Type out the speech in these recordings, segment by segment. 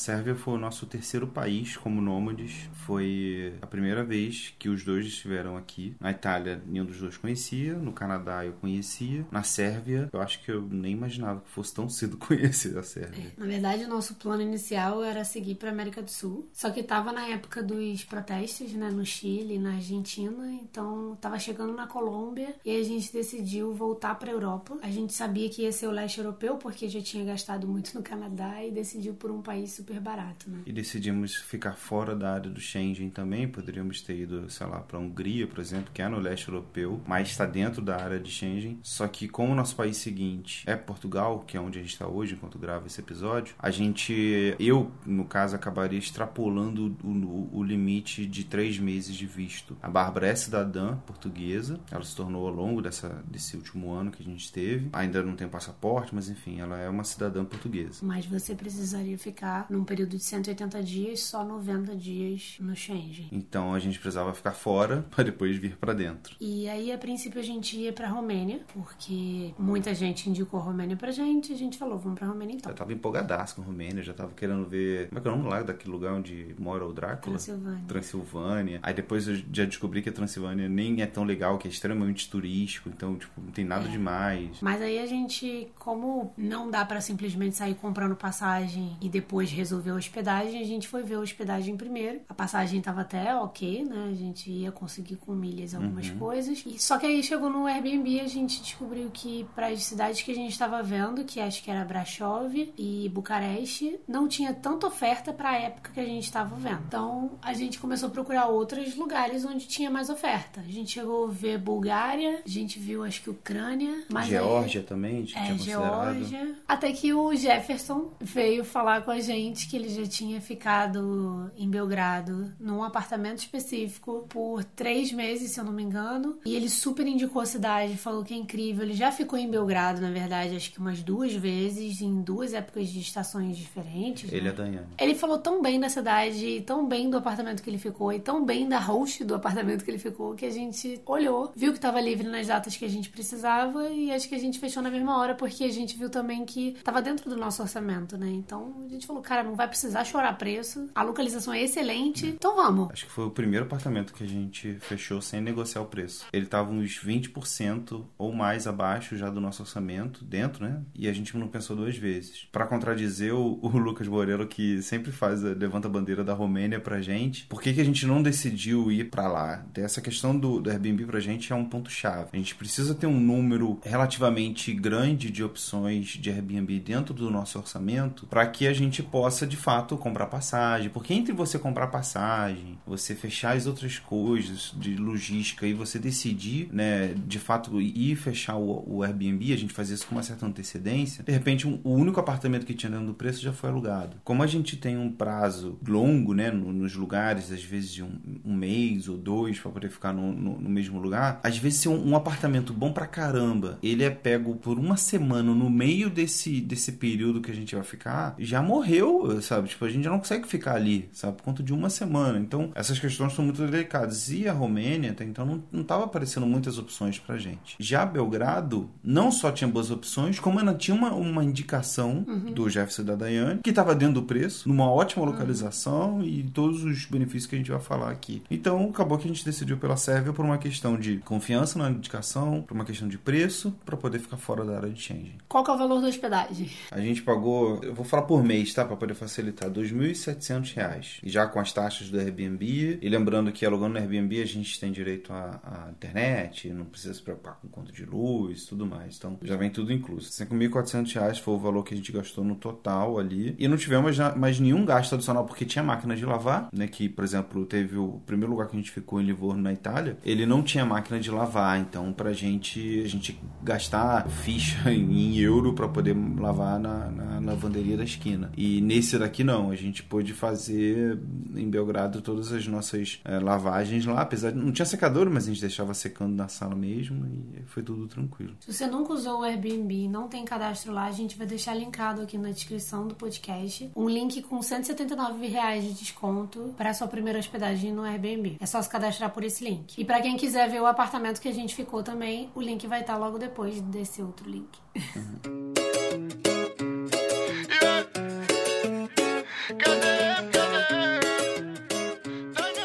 Sérvia foi o nosso terceiro país como nômades. Foi a primeira vez que os dois estiveram aqui. Na Itália, nenhum dos dois conhecia. No Canadá, eu conhecia. Na Sérvia, eu acho que eu nem imaginava que fosse tão cedo conhecer a Sérvia. É, na verdade, o nosso plano inicial era seguir para América do Sul. Só que tava na época dos protestos, né, no Chile, na Argentina. Então, tava chegando na Colômbia e a gente decidiu voltar para Europa. A gente sabia que ia ser o leste europeu porque já tinha gastado muito no Canadá e decidiu por um país super barato, né? E decidimos ficar fora da área do Schengen também. Poderíamos ter ido, sei lá, para Hungria, por exemplo, que é no leste europeu, mas está dentro da área de Schengen. Só que como o nosso país seguinte é Portugal, que é onde a gente está hoje enquanto grava esse episódio, a gente, eu no caso, acabaria extrapolando o, o, limite de três meses de visto. A Bárbara é cidadã portuguesa, ela se tornou ao longo dessa, desse último ano que a gente teve. Ainda não tem passaporte, mas enfim, ela é uma cidadã portuguesa. Mas você precisaria ficar num período de 180 dias, só 90 dias no Schengen. Então a gente precisava ficar fora para depois vir para dentro. E aí, a princípio, a gente ia pra Romênia, porque muita gente indicou a Romênia pra gente, a gente falou, vamos pra Romênia então. Eu tava empolgadaço com a Romênia, já tava querendo ver. Como é que é o nome lá daquele lugar onde mora o Drácula? Transilvânia. Transilvânia. Aí depois eu já descobri que a Transilvânia nem é tão legal, que é extremamente turístico, então, tipo, não tem nada É. demais. Mas aí a gente, como não dá pra simplesmente sair comprando passagem e depois resolver a hospedagem, a gente foi ver a hospedagem primeiro. A passagem tava até ok, né? A gente ia conseguir com milhas algumas coisas. E só que aí chegou no Airbnb a gente descobriu que para as cidades que a gente estava vendo, que acho que era Brasov e Bucareste, não tinha tanta oferta para a época que a gente estava vendo. Então a gente começou a procurar outros lugares onde tinha mais oferta. A gente chegou a ver Bulgária, a gente viu acho que Ucrânia, mas aí- Geórgia também, a gente é, tinha. Geórgia. Até que o Jefferson veio falar com a gente que ele já tinha ficado em Belgrado num apartamento específico por três meses, se eu não me engano. E ele super indicou a cidade, falou que é incrível. Ele já ficou em Belgrado, na verdade, acho que umas duas vezes, em duas épocas de estações diferentes. Ele né? é Daiane. Ele falou tão bem da cidade, tão bem do apartamento que ele ficou, e tão bem da host do apartamento que ele ficou, que a gente olhou, viu que tava livre nas datas que a gente precisava, e acho que a gente fechou na mesma hora, porque a gente viu também que tava dentro do nosso orçamento, né? Então a gente falou, cara, não vai precisar chorar preço, a localização é excelente, então vamos. Acho que foi o primeiro apartamento que a gente fechou sem negociar o preço. Ele tava uns 20% ou mais abaixo já do nosso orçamento, dentro, né? E a gente não pensou duas vezes. Pra contradizer o, o Lucas Morello, que sempre faz, levanta a bandeira da Romênia pra gente, por que, que a gente não decidiu ir pra lá? Essa questão do, do Airbnb pra gente é um ponto-chave. A gente precisa ter um número relativamente grande de opções de Airbnb dentro do nosso orçamento para que a gente possa de fato comprar passagem. Porque entre você comprar passagem, você fechar as outras coisas de logística e você decidir, né, de fato ir fechar o, o Airbnb, a gente faz isso com uma certa antecedência. De repente, um- o único apartamento que tinha dentro do preço já foi alugado. Como a gente tem um prazo longo, né, no- nos lugares, às vezes de um, um mês ou dois para poder ficar no, no- no mesmo lugar, às vezes se um, um apartamento bom pra caramba, ele é pego por uma semana no meio desse, desse período que a gente vai ficar, já morreu, sabe? Tipo, a gente já não consegue ficar ali, sabe? Por conta de uma semana. Então, essas questões são muito delicadas. E a Romênia, até então, não, não tava aparecendo muitas opções pra gente. Já Belgrado, não só tinha boas opções, como ainda tinha uma, uma indicação do Jefferson da Daiane, que tava dentro do preço, numa ótima localização e todos os benefícios que a gente vai falar aqui. Então, acabou que a gente decidiu pela Sérvia por uma questão de confiança na indicação, por uma questão de preço, para poder ficar fora da área de Schengen. Qual que é o valor da hospedagem? A gente pagou, eu vou falar por mês, tá? Pra poder facilitar, 2.700 reais. E já com as taxas do Airbnb. E lembrando que alugando no Airbnb a gente tem direito à, à internet, não precisa se preocupar com conta de luz tudo mais. Então já vem tudo incluso. 5.400 reais foi o valor que a gente gastou no total ali. E não tivemos mais nenhum gasto adicional porque tinha máquina de lavar, né? Que, por exemplo, teve o primeiro lugar que a gente ficou em Livorno, na Itália, ele não tinha máquina de lavar. Então, pra gente, a gente gastar ficha em euro pra poder lavar na, na lavanderia da esquina. E nesse daqui não, a gente pôde fazer em Belgrado todas as nossas eh, lavagens lá, apesar de não tinha secador, mas a gente deixava secando na sala mesmo e foi tudo tranquilo. Se você nunca usou o Airbnb e não tem cadastro lá, a gente vai deixar linkado aqui na descrição do podcast um link com 179 reais de desconto para sua primeira hospedagem no Airbnb. É só se cadastrar por esse link. E para quem quiser ver o apartamento que a gente ficou também, o link vai estar logo depois desse outro link.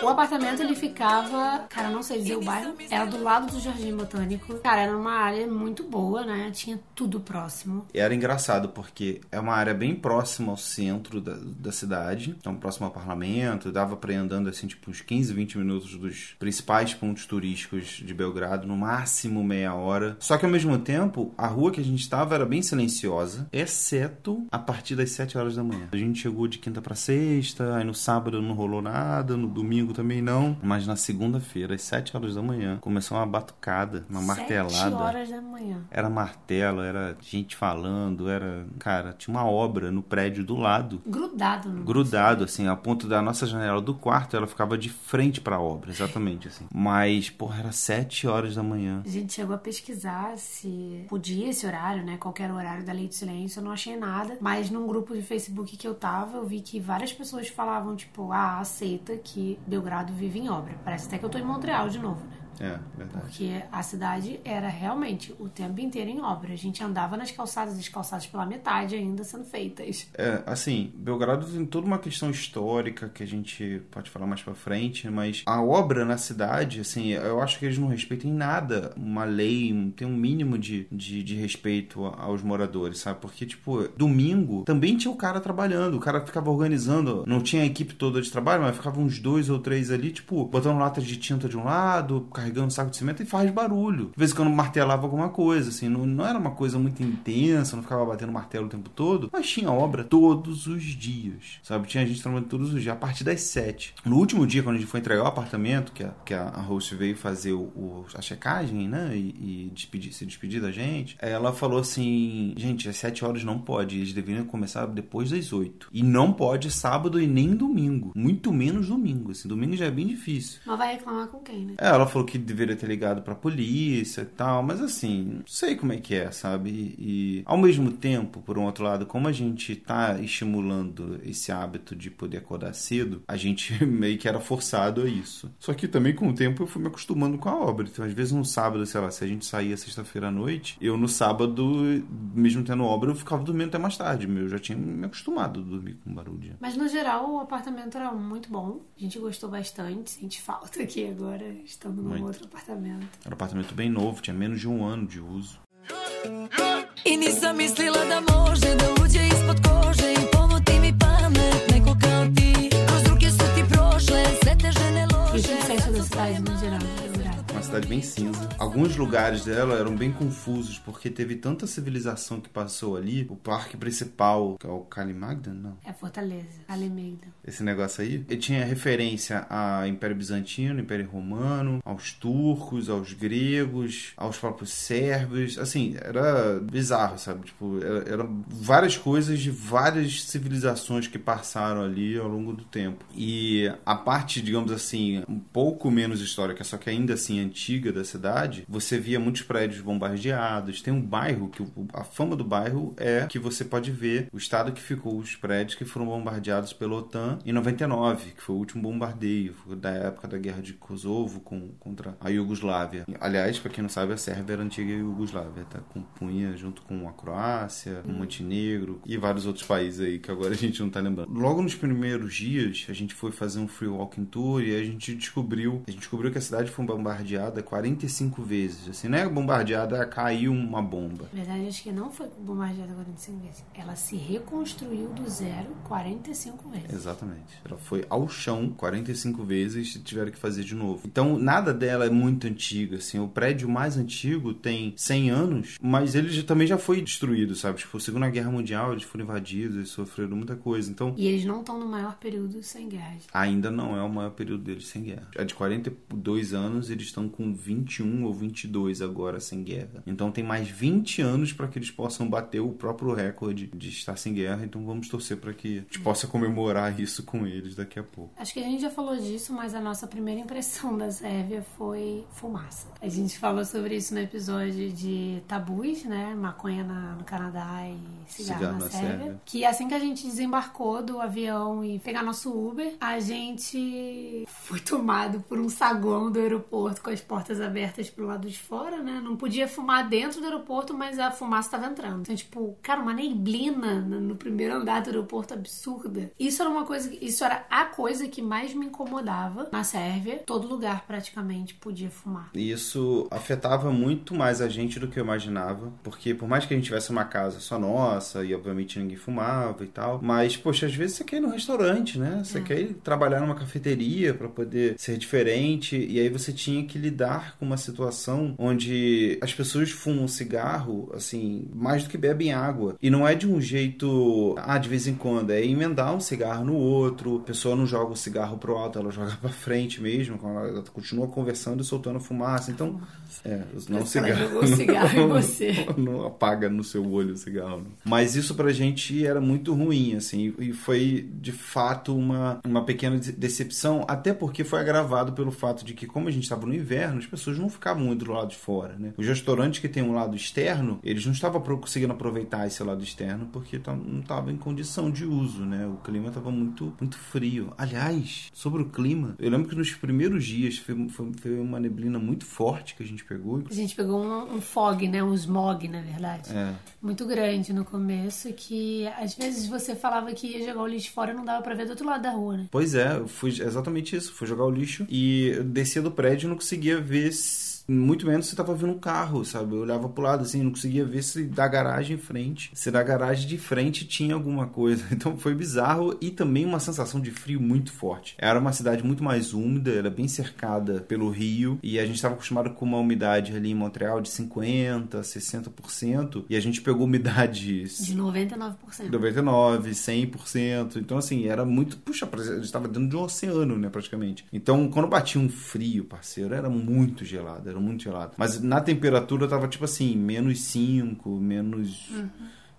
O apartamento ele ficava, cara, não sei dizer o bairro, era do lado do Jardim Botânico. Cara, era uma área muito boa, né? Tinha tudo próximo. Era engraçado porque é uma área bem próxima ao centro da, da cidade, então próximo ao parlamento, dava pra ir andando assim, tipo, uns 15, 20 minutos dos principais pontos turísticos de Belgrado, no máximo meia hora. Só que ao mesmo tempo, a rua que a gente estava era bem silenciosa, exceto a partir das 7 horas da manhã. A gente chegou de quinta para sexta, aí no sábado não rolou nada, no domingo também não. Mas na segunda-feira, às 7 horas da manhã, começou uma batucada, uma martelada. 7 horas da manhã. Era martelo, era gente falando, era. Cara, tinha uma obra no prédio do lado. Grudado, no Grudado, assim, a ponto da nossa janela do quarto, ela ficava de frente pra obra, exatamente, assim. Mas, porra, era 7 horas da manhã. A gente chegou a pesquisar se podia esse horário, né? Qualquer horário da lei de silêncio, eu não achei nada. Mas num grupo de Facebook que eu tava, eu vi que várias pessoas falavam, tipo, ah, aceita que deu Belgrado vive em obra. Parece até que eu tô em Montreal de novo, né? É, verdade. Porque a cidade era realmente o tempo inteiro em obra. A gente andava nas calçadas, as calçadas pela metade ainda sendo feitas. É, assim, Belgrado tem toda uma questão histórica que a gente pode falar mais pra frente, mas a obra na cidade, assim, eu acho que eles não respeitam em nada uma lei, tem um mínimo de, de, de respeito aos moradores, sabe? Porque, tipo, domingo também tinha o cara trabalhando, o cara ficava organizando, não tinha a equipe toda de trabalho, mas ficava uns dois ou três ali, tipo, botando latas de tinta de um lado, carregando um saco de cimento e faz barulho. De vez em quando martelava alguma coisa, assim, não, não era uma coisa muito intensa, não ficava batendo martelo o tempo todo, mas tinha obra todos os dias, sabe? Tinha gente trabalhando todos os dias, a partir das sete. No último dia, quando a gente foi entregar o apartamento, que a, que a host veio fazer o, o a checagem, né, e, e despedir, se despedir da gente, ela falou assim, gente, às sete horas não pode, eles deveriam começar depois das oito. E não pode sábado e nem domingo, muito menos domingo, assim, domingo já é bem difícil. Mas vai reclamar com quem, né? É, ela falou que deveria ter ligado pra polícia e tal, mas assim, não sei como é que é, sabe? E ao mesmo tempo, por um outro lado, como a gente tá estimulando esse hábito de poder acordar cedo, a gente meio que era forçado a isso. Só que também com o tempo eu fui me acostumando com a obra. Então, às vezes no sábado, sei lá, se a gente saía sexta-feira à noite, eu no sábado, mesmo tendo obra, eu ficava dormindo até mais tarde. Eu já tinha me acostumado a dormir com barulho. Mas no geral, o apartamento era muito bom. A gente gostou bastante. Sente falta aqui agora, estando no outro apartamento. Era um apartamento bem novo, tinha menos de um ano de uso. I nisam mislila da može da uđe ispod kože i pomoti mi pamet neko kao ti Kroz ruke su ti prošle sve te žene loše E o que você acha da cidade no geral? Cidade bem cinza. Alguns lugares dela eram bem confusos, porque teve tanta civilização que passou ali. O parque principal, que é o Kalimagdan, não. É Fortaleza, Almeida. Esse negócio aí. Ele tinha referência ao Império Bizantino, Império Romano, aos turcos, aos gregos, aos próprios sérvios. Assim, era bizarro, sabe? Tipo, era, era várias coisas de várias civilizações que passaram ali ao longo do tempo. E a parte, digamos assim, um pouco menos histórica, só que ainda assim antiga da cidade, você via muitos prédios bombardeados. Tem um bairro que a fama do bairro é que você pode ver o estado que ficou os prédios que foram bombardeados pela OTAN em 99, que foi o último bombardeio da época da guerra de Kosovo com, contra a Iugoslávia. Aliás, para quem não sabe, a Sérvia era a antiga Iugoslávia, tá? Compunha junto com a Croácia, o Montenegro e vários outros países aí que agora a gente não tá lembrando. Logo nos primeiros dias, a gente foi fazer um free walking tour e a gente descobriu, a gente descobriu que a cidade foi bombardeada 45 vezes. Assim, não é bombardeada, caiu uma bomba. Na verdade, acho que não foi bombardeada 45 vezes. Ela se reconstruiu do zero 45 vezes. Exatamente. Ela foi ao chão 45 vezes e tiveram que fazer de novo. Então, nada dela é muito antiga, assim. O prédio mais antigo tem 100 anos, mas ele já- também já foi destruído, sabe? Tipo, Segunda Guerra Mundial, eles foram invadidos, eles sofreram muita coisa. Então, E eles não estão no maior período sem guerras. ainda não é o maior período deles sem guerra. É de 42 anos, eles estão com 21 ou 22 agora sem guerra. Então tem mais 20 anos para que eles possam bater o próprio recorde de estar sem guerra. Então vamos torcer para que a gente possa comemorar isso com eles daqui a pouco. Acho que a gente já falou disso, mas a nossa primeira impressão da Sérvia foi fumaça. A gente falou sobre isso no episódio de tabus, né? Maconha na- no Canadá e cigarro, Cigarro na, na Sérvia. Sérvia. Que assim que a gente desembarcou do avião e pegar nosso Uber, a gente foi tomado por um saguão do aeroporto com as portas abertas pro lado de fora, né? Não podia fumar dentro do aeroporto, mas a fumaça tava entrando. Então, tipo, cara, uma neblina no primeiro andar do aeroporto absurda. Isso era uma coisa, isso era a coisa que mais me incomodava na Sérvia. Todo lugar praticamente podia fumar. Isso afetava muito mais a gente do que eu imaginava, porque por mais que a gente tivesse uma casa só nossa e obviamente ninguém fumava e tal, mas poxa, às vezes você quer ir no restaurante, né? Você é. quer ir trabalhar numa cafeteria para poder ser diferente e aí você tinha que lidar com uma situação onde as pessoas fumam cigarro assim mais do que bebem água e não é de um jeito ah de vez em quando é emendar um cigarro no outro, a pessoa não joga o cigarro pro alto, ela joga para frente mesmo, ela continua conversando e soltando fumaça, então é, não cigarro. Jogou cigarro em você. Não, apaga no seu olho o cigarro. Não. Mas isso pra gente era muito ruim, assim, e foi de fato uma, uma pequena decepção, até porque foi agravado pelo fato de que, como a gente estava no inverno, as pessoas não ficavam muito do lado de fora, né? Os restaurantes que tem um lado externo, eles não estavam conseguindo aproveitar esse lado externo porque não estava em condição de uso, né? O clima estava muito, muito frio. Aliás, sobre o clima, eu lembro que nos primeiros dias foi, foi, foi uma neblina muito forte que a gente pegou. A gente pegou um, um fog, né? Um smog, na verdade. É. Muito grande no começo, que às vezes você falava que ia jogar o lixo fora e não dava pra ver do outro lado da rua, né? Pois é, eu fui exatamente isso. Fui jogar o lixo e descia do prédio e não conseguia se muito menos se tava vendo um carro, sabe? Eu olhava pro lado assim, não conseguia ver se da garagem em frente, se da garagem de frente tinha alguma coisa. Então foi bizarro e também uma sensação de frio muito forte. Era uma cidade muito mais úmida, era bem cercada pelo rio e a gente estava acostumado com uma umidade ali em Montreal de 50, 60% e a gente pegou umidades de 99%. 99, 100%. Então assim, era muito, puxa, a gente estava dentro de um oceano, né, praticamente. Então, quando batia um frio, parceiro, era muito gelado era muito gelado. Mas na temperatura tava tipo assim, menos 5, menos. Uhum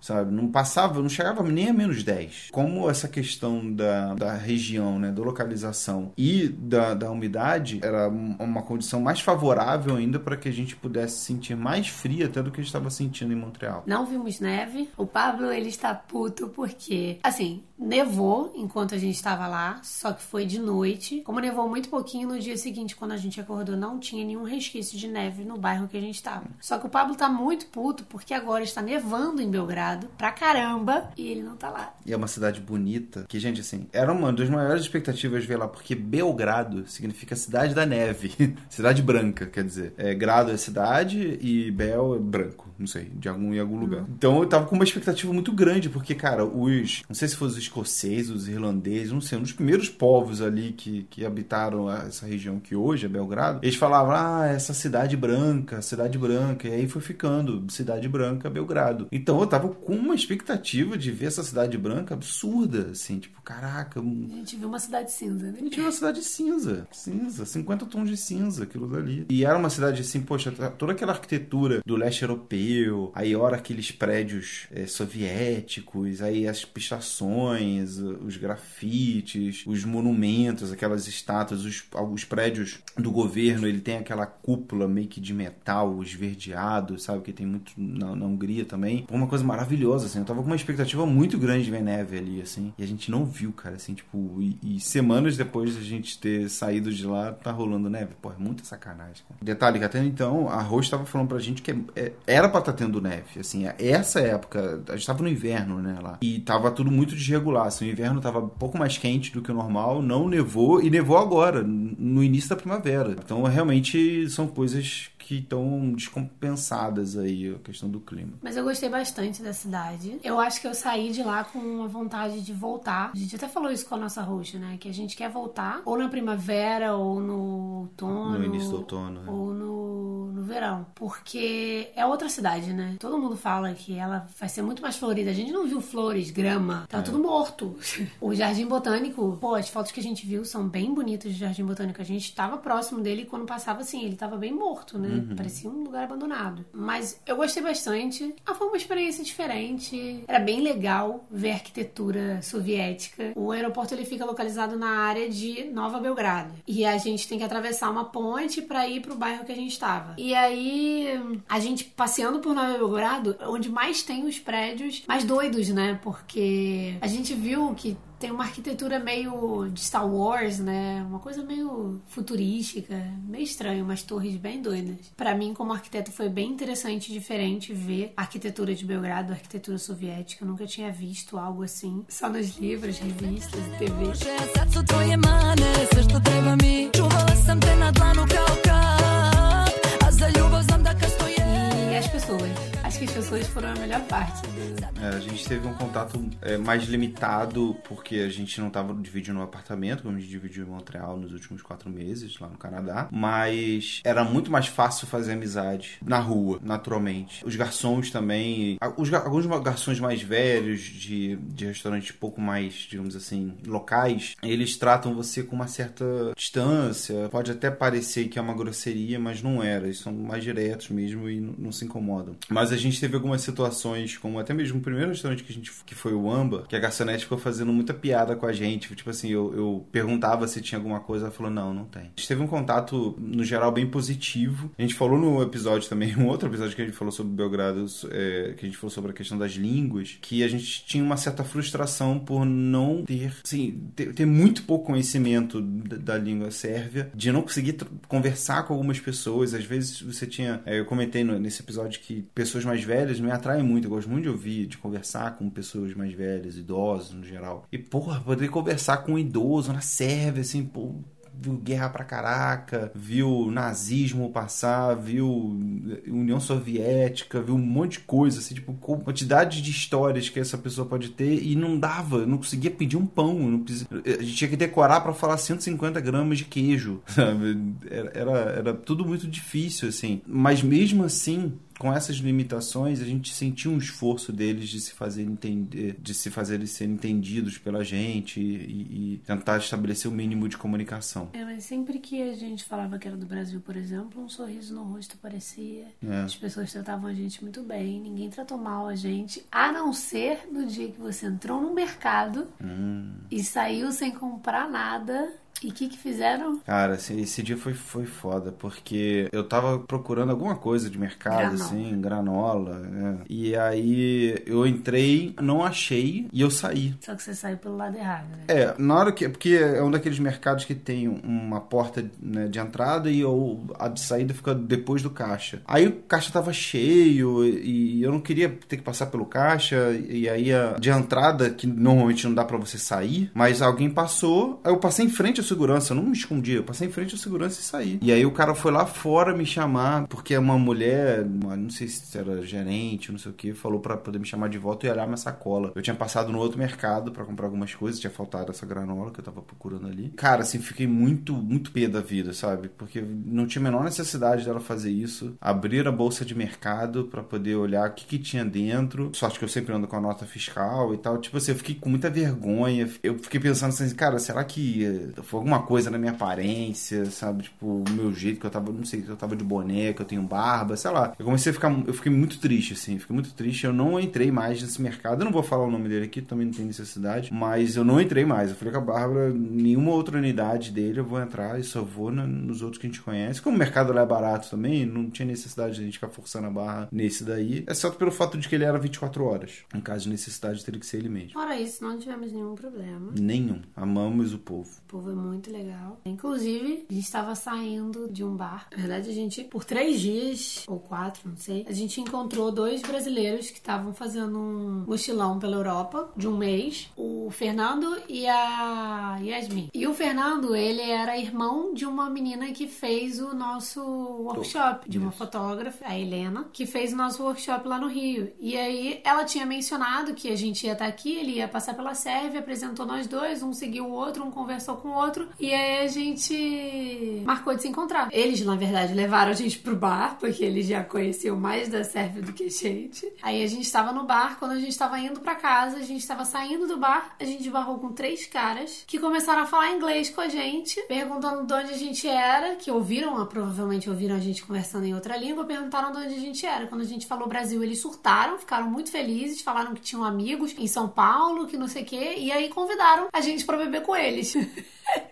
sabe? Não passava, não chegava nem a menos 10. Como essa questão da, da região, né, da localização e da, da umidade era uma condição mais favorável ainda para que a gente pudesse sentir mais frio até do que a gente estava sentindo em Montreal. Não vimos neve. O Pablo, ele está puto porque, assim, nevou enquanto a gente estava lá, só que foi de noite. Como nevou muito pouquinho, no dia seguinte, quando a gente acordou, não tinha nenhum resquício de neve no bairro que a gente estava. Só que o Pablo tá muito puto porque agora está nevando em Belgrado pra caramba e ele não tá lá. E é uma cidade bonita, que, gente, assim, era uma das maiores expectativas ver lá, porque Belgrado significa cidade da neve. cidade branca, quer dizer. É, Grado é cidade e Bel é branco, não sei, de algum em algum lugar. Uhum. Então eu tava com uma expectativa muito grande, porque, cara, os. Não sei se foram os escoceses, os irlandeses, não sei, um dos primeiros povos ali que, que habitaram essa região que hoje é Belgrado, eles falavam, ah, essa cidade branca, cidade branca, e aí foi ficando, cidade branca, Belgrado. Então eu tava com uma expectativa de ver essa cidade branca absurda, assim, tipo, caraca. A gente viu uma cidade cinza, né? A gente viu uma cidade cinza, cinza, 50 tons de cinza, aquilo dali. E era uma cidade assim, poxa, toda aquela arquitetura do leste europeu, aí ora aqueles prédios é, soviéticos, aí as pichações, os grafites, os monumentos, aquelas estátuas, os, os prédios do governo, ele tem aquela cúpula meio que de metal esverdeado, sabe? Que tem muito na, na Hungria também. Uma coisa maravilhosa maravilhosa, assim. Eu tava com uma expectativa muito grande de ver neve ali, assim. E a gente não viu, cara, assim, tipo... E, e semanas depois de a gente ter saído de lá, tá rolando neve. Pô, é muita sacanagem, cara. Detalhe que até então, a Rose tava falando pra gente que é, é, era pra estar tá tendo neve, assim. Essa época, a gente tava no inverno, né, lá. E tava tudo muito desregular, assim. O inverno tava um pouco mais quente do que o normal, não nevou. E nevou agora, no início da primavera. Então, realmente, são coisas que estão descompensadas aí a questão do clima. Mas eu gostei bastante da cidade. Eu acho que eu saí de lá com uma vontade de voltar. A gente até falou isso com a nossa host, né? Que a gente quer voltar ou na primavera ou no outono. No início do outono. É. Ou no, no verão. Porque é outra cidade, né? Todo mundo fala que ela vai ser muito mais florida. A gente não viu flores, grama. Tá é. tudo morto. o Jardim Botânico, pô, as fotos que a gente viu são bem bonitas do Jardim Botânico. A gente tava próximo dele e quando passava assim, ele tava bem morto, né? Uhum. Parecia um lugar abandonado. Mas eu gostei bastante. Ah, foi uma experiência diferente. Era bem legal ver a arquitetura soviética. O aeroporto ele fica localizado na área de Nova Belgrado. E a gente tem que atravessar uma ponte para ir pro bairro que a gente estava. E aí, a gente passeando por Nova Belgrado, onde mais tem os prédios mais doidos, né? Porque a gente viu que tem uma arquitetura meio de Star Wars, né? Uma coisa meio futurística, meio estranho, umas torres bem doidas. Para mim, como arquiteto, foi bem interessante e diferente ver a arquitetura de Belgrado, a arquitetura soviética. Eu nunca tinha visto algo assim, só nos livros, revistas TV. E as pessoas. Acho que as pessoas foram a melhor parte. É, a gente teve um contato é, mais limitado porque a gente não estava dividindo um apartamento, como a gente dividiu em Montreal nos últimos quatro meses, lá no Canadá. Mas era muito mais fácil fazer amizade na rua, naturalmente. Os garçons também. Os, alguns garçons mais velhos, de, de restaurantes pouco mais, digamos assim, locais, eles tratam você com uma certa distância. Pode até parecer que é uma grosseria, mas não era. Eles são mais diretos mesmo e não, não se incomodam. Mas a gente teve algumas situações, como até mesmo o primeiro restaurante que a gente que foi o Amba, que a garçonete ficou fazendo muita piada com a gente. Tipo assim, eu, eu perguntava se tinha alguma coisa, ela falou, não, não tem. A gente teve um contato, no geral, bem positivo. A gente falou no episódio também, um outro episódio que a gente falou sobre Belgrado, é, que a gente falou sobre a questão das línguas, que a gente tinha uma certa frustração por não ter, assim, ter, ter muito pouco conhecimento da, da língua sérvia, de não conseguir conversar com algumas pessoas. Às vezes você tinha, é, eu comentei no- nesse episódio que pessoas mais velhas me atraem muito, eu gosto muito de ouvir, de conversar com pessoas mais velhas, idosos no geral. E, porra, poder conversar com um idoso na Sérvia, assim, pô, viu guerra pra caraca, viu nazismo passar, viu União Soviética, viu um monte de coisa, assim, tipo, quantidade de histórias que essa pessoa pode ter e não dava, não conseguia pedir um pão, não precisa- a gente tinha que decorar pra falar 150 gramas de queijo, sabe? Era, era, era tudo muito difícil, assim, mas mesmo assim, com essas limitações, a gente sentiu um esforço deles de se fazer entender, de se fazer eles serem entendidos pela gente e, e tentar estabelecer o mínimo de comunicação. É, mas sempre que a gente falava que era do Brasil, por exemplo, um sorriso no rosto aparecia. É. As pessoas tratavam a gente muito bem, ninguém tratou mal a gente, a não ser no dia que você entrou no mercado Hum. e saiu sem comprar nada. E o que, que fizeram? Cara, esse, esse dia foi, foi foda, porque eu tava procurando alguma coisa de mercado, Granola. assim, granola, né? E aí eu entrei, não achei e eu saí. Só que você saiu pelo lado errado, né? É, na hora que. Porque é um daqueles mercados que tem uma porta né, de entrada e o- a de saída fica depois do caixa. Aí o caixa tava cheio e eu não queria ter que passar pelo caixa. E aí a de entrada, que normalmente não dá pra você sair, mas alguém passou. Aí eu passei em frente segurança, eu não me escondi, eu passei em frente à segurança e saí. E aí o cara foi lá fora me chamar, porque uma mulher, uma- não sei se era gerente, não sei o que, falou pra poder me chamar de volta e olhar minha sacola. Eu tinha passado no outro mercado pra comprar algumas coisas, tinha faltado essa granola que eu tava procurando ali. Cara, assim, fiquei muito, muito pé da vida, sabe? Porque não tinha a menor necessidade dela fazer isso. Abrir a bolsa de mercado pra poder olhar o que, que tinha dentro. Sorte que eu sempre ando com a nota fiscal e tal. Tipo assim, eu fiquei com muita vergonha. Eu fiquei pensando assim, cara, será que eh, foi alguma coisa na minha aparência, sabe? Tipo, o meu jeito que eu tava, não sei, que eu tava de boné, que eu tenho barba, sei lá. Eu comecei a ficar, eu fiquei muito triste, assim, fiquei muito triste. Eu não entrei mais nesse mercado. Eu não vou falar o nome dele aqui, também não tem necessidade, mas eu não entrei mais. Eu falei com a Bárbara, nenhuma outra unidade dele eu vou entrar e só vou na- nos outros que a gente conhece. Como o mercado lá é barato também, não tinha necessidade de a gente ficar forçando a barra nesse daí, exceto pelo fato de que ele era 24 horas. Em caso de necessidade, teria que ser ele mesmo. Fora isso, não tivemos nenhum problema. Nenhum. Amamos o povo. O povo é muito legal. Inclusive, a gente estava saindo de um bar. Na verdade, a gente, por três dias, ou quatro, não sei, a gente encontrou dois brasileiros que estavam fazendo um mochilão pela Europa de um mês. O Fernando e a Yasmin. E o Fernando, ele era irmão de uma menina que fez o nosso workshop, de uma fotógrafa, a Helena, que fez o nosso workshop lá no Rio. E aí, ela tinha mencionado que a gente ia estar aqui, ele ia passar pela Sérvia, apresentou nós dois, um seguiu o outro, um conversou com o outro, e aí a gente marcou de se encontrar. Eles, na verdade, levaram a gente pro bar, porque eles já conheciam mais da Sérvia do que a gente. Aí a gente estava no bar, quando a gente estava indo pra casa, a gente estava saindo do bar, a gente barrou com três caras que começaram a falar inglês com a gente, perguntando de onde a gente era, que ouviram, ah, provavelmente ouviram a gente conversando em outra língua, perguntaram de onde a gente era. Quando a gente falou Brasil, eles surtaram, ficaram muito felizes, falaram que tinham amigos em São Paulo, que não sei o quê, e aí convidaram a gente pra beber com eles.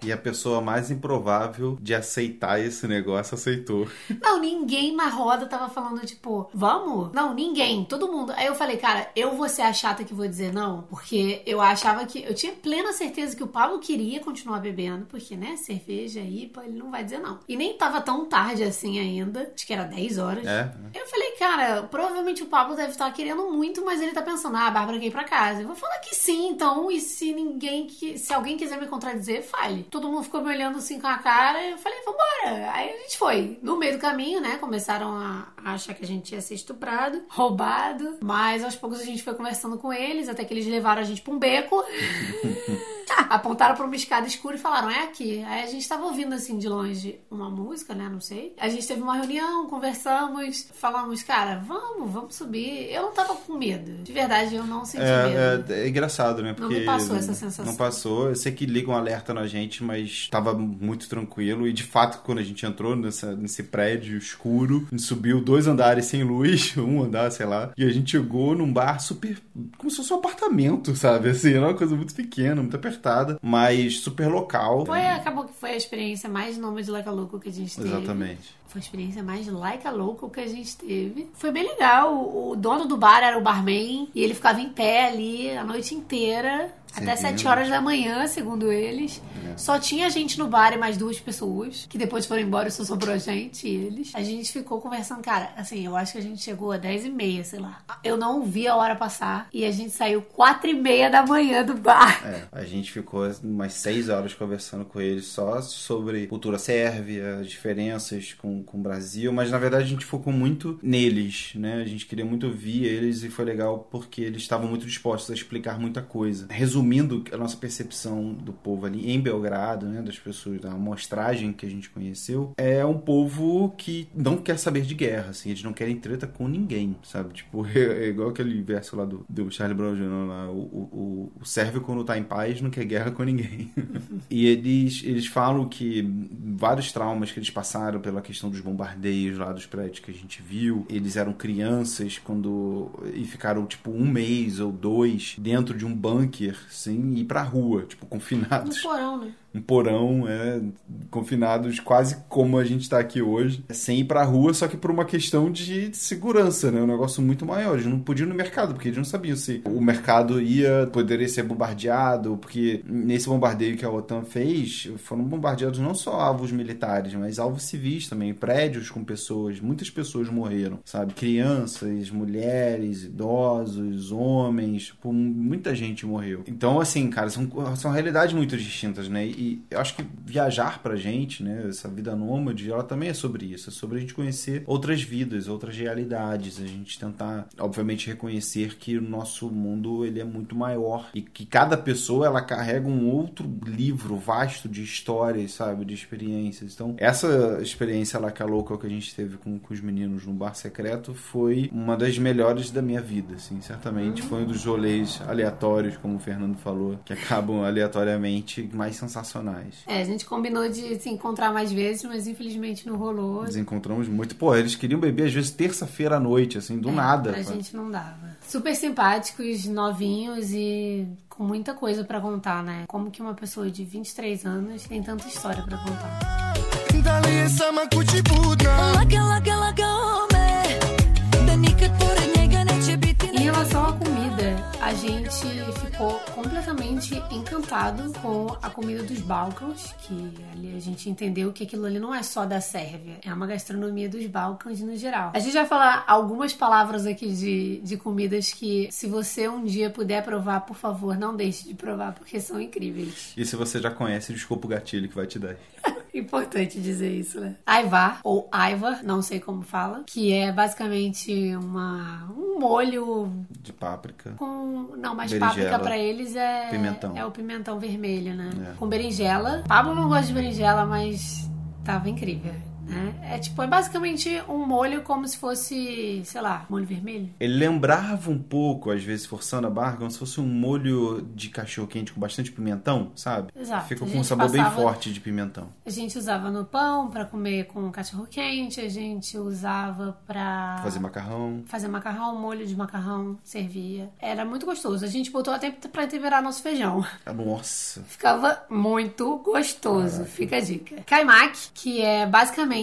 E a pessoa mais improvável de aceitar esse negócio aceitou. Não, ninguém na roda tava falando, tipo, vamos? Não, ninguém, todo mundo. Aí eu falei, cara, eu vou ser a chata que vou dizer não, porque eu achava que. Eu tinha plena certeza que o Pablo queria continuar bebendo, porque, né, cerveja aí, pô, ele não vai dizer não. E nem tava tão tarde assim ainda, acho que era 10 horas. É. Eu falei, cara, provavelmente o Pablo deve estar querendo muito, mas ele tá pensando, ah, a Bárbara quer ir pra casa. Eu vou falar que sim, então, e se ninguém, que, se alguém quiser me contradizer, fale. Todo mundo ficou me olhando assim com a cara, eu falei, vambora. Aí a gente foi. No meio do caminho, né, começaram a achar que a gente ia ser estuprado, roubado, mas aos poucos a gente foi conversando com eles, até que eles levaram a gente pra um beco. Apontaram pra uma escada escura e falaram, é aqui. Aí a gente tava ouvindo assim de longe uma música, né? Não sei. A gente teve uma reunião, conversamos, falamos, cara, vamos, vamos subir. Eu não tava com medo. De verdade, eu não senti medo. É, é, é engraçado, né? Não Porque me passou essa sensação. Não passou. Eu sei que ligam um alerta na gente, mas tava muito tranquilo. E de fato, quando a gente entrou nessa, nesse prédio escuro, a gente subiu dois andares sem luz, um andar, sei lá. E a gente chegou num bar super. como se fosse um apartamento, sabe? Assim, era uma coisa muito pequena, muito apertada, mas super local. Foi, acabou que foi a experiência mais nômade like a louco que a gente teve. Exatamente. Foi a experiência mais like a louco que a gente teve. Foi bem legal. O, o dono do bar era o barman e ele ficava em pé ali a noite inteira. Até. 7 horas da manhã, segundo eles. É. Só tinha gente no bar e mais duas pessoas, que depois foram embora e só sobrou a gente e eles. A gente ficou conversando, cara, assim, eu acho que a gente chegou a 10 e meia, sei lá. Eu não vi a hora passar e a gente saiu 4 e meia da manhã do bar. É, a gente ficou umas seis horas conversando com eles só sobre cultura sérvia, as diferenças com, com o Brasil, mas na verdade a gente focou muito neles, né? A gente queria muito ouvir eles e foi legal porque eles estavam muito dispostos a explicar muita coisa. Resumindo a nossa percepção do povo ali em Belgrado, né? Das pessoas, da amostragem que a gente conheceu, é um povo que não quer saber de guerra, assim, eles não querem treta com ninguém, sabe? Tipo, é, igual aquele verso lá do, do Charlie Brown Jr. lá, o, o, o sérvio quando tá em paz não quer guerra com ninguém. e eles, eles falam que vários traumas que eles passaram pela questão dos bombardeios lá dos prédios que a gente viu, eles eram crianças quando e ficaram tipo um mês ou dois dentro de um bunker, sem ir pra rua, tipo, No confinados porão, né? Um porão, é, confinados quase como a gente está aqui hoje, sem ir pra rua, só que por uma questão de segurança, né? Um negócio muito maior. Eles não podiam ir no mercado, porque eles não sabiam se o mercado ia, poderia ser bombardeado, porque nesse bombardeio que a OTAN fez, foram bombardeados não só alvos militares, mas alvos civis também, prédios com pessoas, muitas pessoas morreram, sabe? Crianças, mulheres, idosos, homens, tipo, muita gente morreu. Então, assim, cara, são, são realidades muito distintas, né? Eu acho que viajar pra gente, né, essa vida nômade, ela também é sobre isso, é sobre a gente conhecer outras vidas, outras realidades, a gente tentar, obviamente, reconhecer que o nosso mundo ele é muito maior e que cada pessoa ela carrega um outro livro vasto de histórias, sabe, de experiências. Então, essa experiência lá que é louca que a gente teve com, com os meninos no bar secreto foi uma das melhores da minha vida, assim, certamente foi um dos rolês aleatórios, como o Fernando falou, que acabam aleatoriamente mais sensacionais. É, a gente combinou de se encontrar mais vezes, mas infelizmente não rolou. Nos encontramos muito. Pô, eles queriam beber às vezes terça-feira à noite, assim, do É, nada. Pra gente não dava. Super simpáticos, novinhos e com muita coisa pra contar, né? Como que uma pessoa de 23 anos tem tanta história pra contar. Em relação à a gente ficou completamente encantado com a comida dos Balcãs, que ali a gente entendeu que aquilo ali não é só da Sérvia, é uma gastronomia dos Balcãs no geral. A gente vai falar algumas palavras aqui de, de comidas que, se você um dia puder provar, por favor, não deixe de provar, porque são incríveis. E se você já conhece, desculpa o gatilho que vai te dar. Importante dizer isso, né? Aivar, ou Aivar, não sei como fala, que é basicamente uma, um molho De páprica. com. Não, mas Berinjela. páprica pra eles é. Pimentão. É o pimentão vermelho, né? É. Com berinjela. Pablo não gosta de berinjela, mas tava incrível. Né? É tipo, é basicamente um molho como se fosse, sei lá, molho vermelho. Ele lembrava um pouco, às vezes forçando a barra, como se fosse um molho de cachorro quente com bastante pimentão, sabe? Exato. Fica A com um sabor bem passava- forte de pimentão. A gente usava no pão pra comer com cachorro quente, a gente usava pra Fazer macarrão. fazer macarrão, molho de macarrão, servia. Era muito gostoso. A gente botou até pra temperar nosso feijão. Ah, Nossa. Ficava muito gostoso. Fica a dica. Kaimak, que é basicamente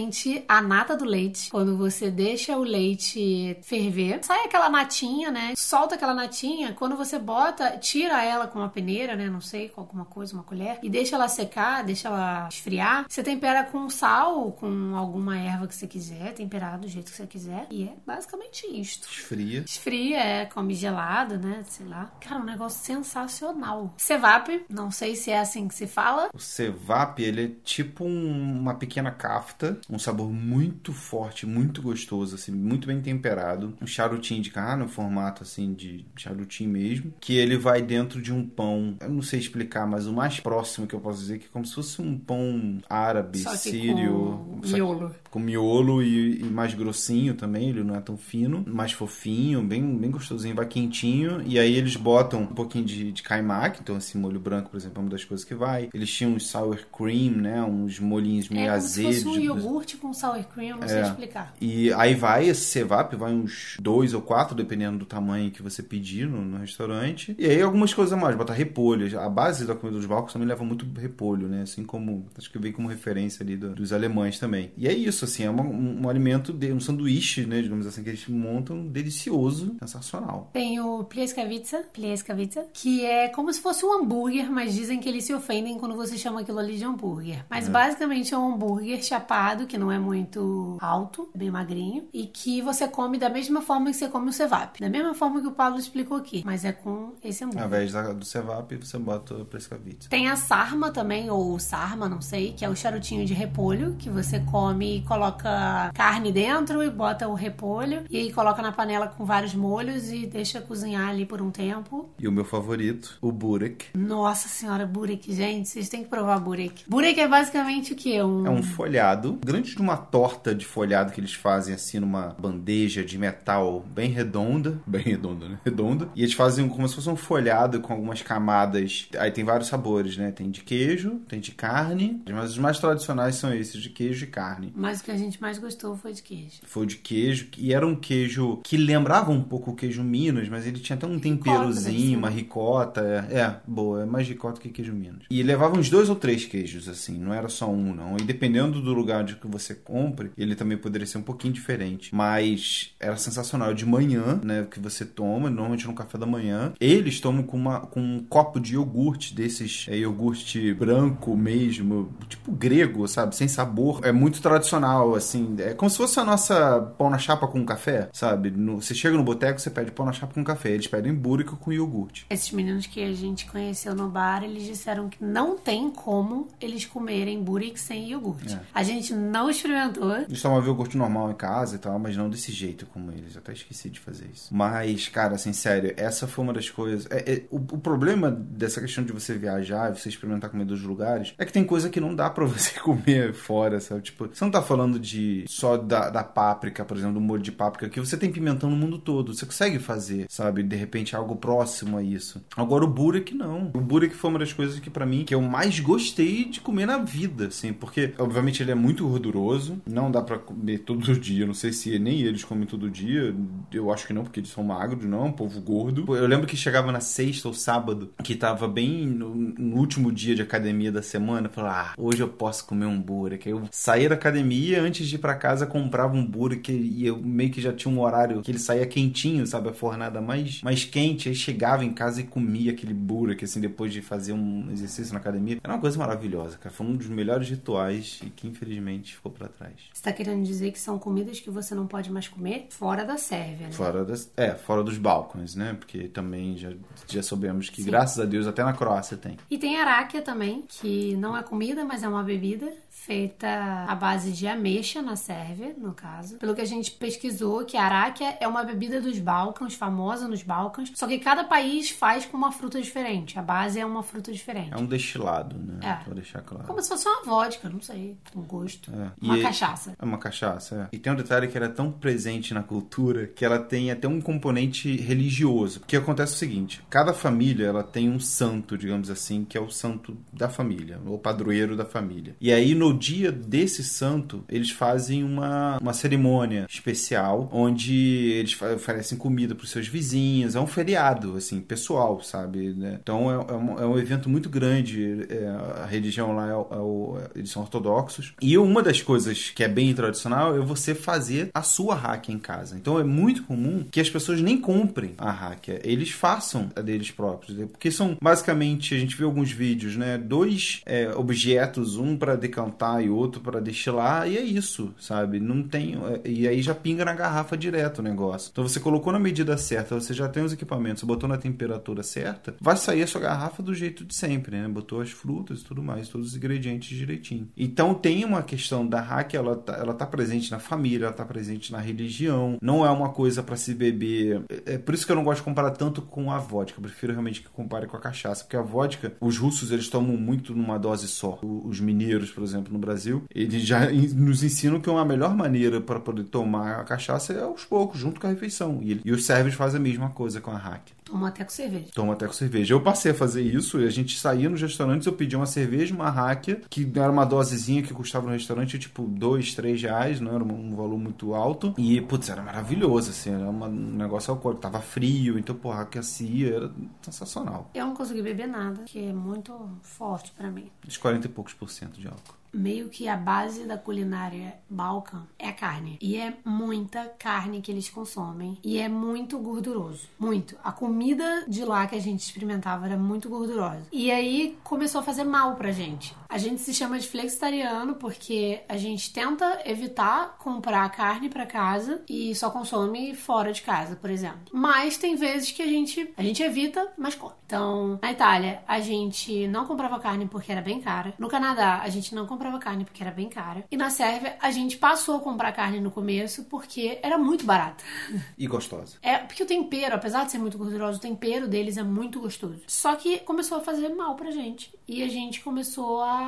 a nata do leite. Quando você deixa o leite ferver, sai aquela natinha, né? Solta aquela natinha. Quando você bota, tira ela com uma peneira, né? Não sei, com alguma coisa, uma colher. E deixa ela secar, deixa ela esfriar. Você tempera com sal, com alguma erva que você quiser. Temperar do jeito que você quiser. E é basicamente isto. Esfria. Esfria, é, come gelado, né? Sei lá. Cara, um negócio sensacional. Cevap, não sei se é assim que se fala. O cevap, ele é tipo um- uma pequena kafta, um sabor muito forte, muito gostoso, assim, muito bem temperado. Um charutinho de carne, um formato assim de charutinho mesmo, que ele vai dentro de um pão. Eu não sei explicar, mas o mais próximo que eu posso dizer é que é como se fosse um pão árabe, Só sírio, com só miolo. com miolo e, e mais grossinho também, ele não é tão fino, mais fofinho, bem, bem gostosinho, vai quentinho. E aí eles botam um pouquinho de, de kaimak, então esse molho branco, por exemplo, é uma das coisas que vai. Eles tinham uns sour cream, né? Uns molhinhos meio É azedos. um iogurte com sour cream, não sei É. explicar. E aí vai esse cevap, vai uns dois ou quatro, dependendo do tamanho que você pedir no, no restaurante. E aí algumas coisas a mais, botar repolho. A base da comida dos balcos também leva muito repolho, né? Assim como, acho que veio como referência ali do- dos alemães também. E é isso, assim, é uma- um, um alimento, de, um sanduíche, né? Digamos assim, que eles montam delicioso, sensacional. Tem o Plieskavica, Plieskavica, que é como se fosse um hambúrguer, mas dizem que eles se ofendem quando você chama aquilo ali de hambúrguer. Mas basicamente é um hambúrguer chapado, que não é muito alto, bem magrinho, e que você come da mesma forma que você come o cevap. Da mesma forma que o Pablo explicou aqui, mas é com esse Ao hambúrguer. invés da- do cevap, você bota o prescavite. Tem a sarma também, ou sarma, não sei, que é o charutinho de repolho, que você come e coloca carne dentro e bota o repolho, e aí coloca na panela com vários molhos e deixa cozinhar ali por um tempo. E o meu favorito, o burek. Nossa senhora, burek, gente, vocês têm que provar burek. Burek é basicamente o quê? Um... É um folhado, grande de uma torta de folhado que eles fazem assim numa bandeja de metal bem redonda, bem redonda, né? Redonda. E eles fazem como se fosse um folhado com algumas camadas. Aí tem vários sabores, né? Tem de queijo, tem de carne, mas os mais tradicionais são esses de queijo e carne. Mas o que a gente mais gostou foi de queijo. Foi de queijo, e era um queijo que lembrava um pouco o queijo Minas, mas ele tinha até um temperozinho, uma ricota. É, é, boa, é mais ricota que queijo Minas. E levava uns dois ou três queijos, assim, não era só um, não. E dependendo do lugar de que você compre, ele também poderia ser um pouquinho diferente. Mas era sensacional. De manhã, né, que você toma, normalmente no café da manhã, eles tomam com, uma, com um copo de iogurte, desses é, iogurte branco mesmo, tipo grego, sabe? Sem sabor. É muito tradicional, assim. É como se fosse a nossa pão na chapa com café, sabe? No- você chega no boteco, você pede pão na chapa com café. Eles pedem búrica com iogurte. Esses meninos que a gente conheceu no bar, eles disseram que não tem como eles comerem burek sem iogurte. É. A gente não experimentou. Eles tomavam iogurte normal em casa e tal, mas não desse jeito como eles. Até esqueci de fazer isso. Mas, cara, assim, sério, essa foi uma das coisas. é- é- o, o problema dessa questão de você viajar e você experimentar comida dos lugares é que tem coisa que não dá pra você comer fora, sabe? Tipo, você não tá falando de só da, da páprica, por exemplo, do molho de páprica, que você tem pimentão no mundo todo. Você consegue fazer, sabe? De repente algo próximo a isso. Agora o burek não. O burek foi uma das coisas que pra mim que eu mais gostei de comer na vida, assim, porque obviamente ele é muito gorduroso, não dá pra comer todo dia. Não sei se nem eles comem todo dia. Eu acho que não, porque eles são magros, não, é um povo gordo. Eu lembro que chegava na sexta ou sábado, que tava bem no, no último dia de academia da semana, falava, ah, hoje eu posso comer um burek. Eu saía da academia, antes de ir pra casa, comprava um burek e eu meio que já tinha um horário que ele saía quentinho, sabe? A fornada mais, mais quente. Aí chegava em casa e comia aquele burek, assim, depois de fazer um exercício na academia. Era uma coisa maravilhosa, cara. Foi um dos melhores rituais e que infelizmente ficou pra trás. Você tá querendo dizer que são comidas que você não pode mais comer fora da Sérvia, né? Fora das, é, fora dos balcões, né? Porque também já, já soubemos que, graças a Deus, até na Croácia tem. E tem aráquia também, que não é comida, mas é uma bebida feita à base de ameixa na Sérvia, no caso. Pelo que a gente pesquisou, que a aráquia é uma bebida dos Balcãs, famosa nos Balcãs, só que cada país faz com uma fruta diferente. A base é uma fruta diferente. É um destilado, né? É. Pra deixar claro. Como se fosse uma vodka, não sei, com gosto. É. Uma E- cachaça. É uma cachaça, é. E tem um detalhe que ela é tão presente na cultura que ela tem até um componente religioso. Porque acontece o seguinte: cada família ela tem um santo, digamos assim, que é o santo da família, o padroeiro da família. E aí, no dia desse santo, eles fazem uma, uma cerimônia especial onde eles oferecem comida para os seus vizinhos. É um feriado, assim, pessoal, sabe? né? Então é, é um, é um evento muito grande. é, a religião lá é, é o- eles são ortodoxos. E uma das coisas que é bem tradicional é você fazer a sua hack em casa. Então é muito comum que as pessoas nem comprem a hack, eles façam a deles próprios. né? Porque são basicamente, a gente viu alguns vídeos, né? Dois é, objetos, um para decantar e outro para destilar, e é isso, sabe? Não tem. E aí já pinga na garrafa direto o negócio. Então você colocou na medida certa, você já tem os equipamentos, botou na temperatura certa, vai sair a sua garrafa do jeito de sempre, né? Botou as frutas e tudo mais, todos os ingredientes direitinho. Então tem uma questão da hack, ela tá, ela tá presente na família, ela tá presente na religião, não é uma coisa para se beber. É é por isso que eu não gosto de comparar tanto com a vodka, eu prefiro realmente que compare com a cachaça, porque a vodka, os russos eles tomam muito numa dose só. Os mineiros, por exemplo, no Brasil, eles já nos ensinam que uma melhor maneira para poder tomar a cachaça é aos poucos, junto com a refeição. E, ele- e os servos fazem a mesma coisa com a hack. Toma até com cerveja. Toma até com cerveja. Eu passei a fazer isso e a gente saía nos restaurantes, eu pedia uma cerveja, uma ráquia, que era uma dosezinha que custava no restaurante tipo dois, três reais, não era um valor muito alto. E, putz, era maravilhoso, assim, era uma- um negócio alcoólico. Tava frio, então, porra, aquecia, era sensacional. Eu não consegui beber nada, que é muito forte pra mim. Uns 40 e poucos por cento de álcool. Meio que a base da culinária balcã é a carne. E é muita carne que eles consomem. E é muito gorduroso. Muito. A comida de lá que a gente experimentava era muito gordurosa. E aí começou a fazer mal pra gente. A gente se chama de flexitariano porque a gente tenta evitar comprar carne pra casa e só consome fora de casa, por exemplo. Mas tem vezes que a gente, a gente evita, mas come. Então, na Itália, a gente não comprava carne porque era bem cara. No Canadá, a gente não comprava carne porque era bem cara. E na Sérvia, a gente passou a comprar carne no começo porque era muito barata. E gostosa. É, porque o tempero, apesar de ser muito gorduroso, o tempero deles é muito gostoso. Só que começou a fazer mal pra gente. E a gente começou a.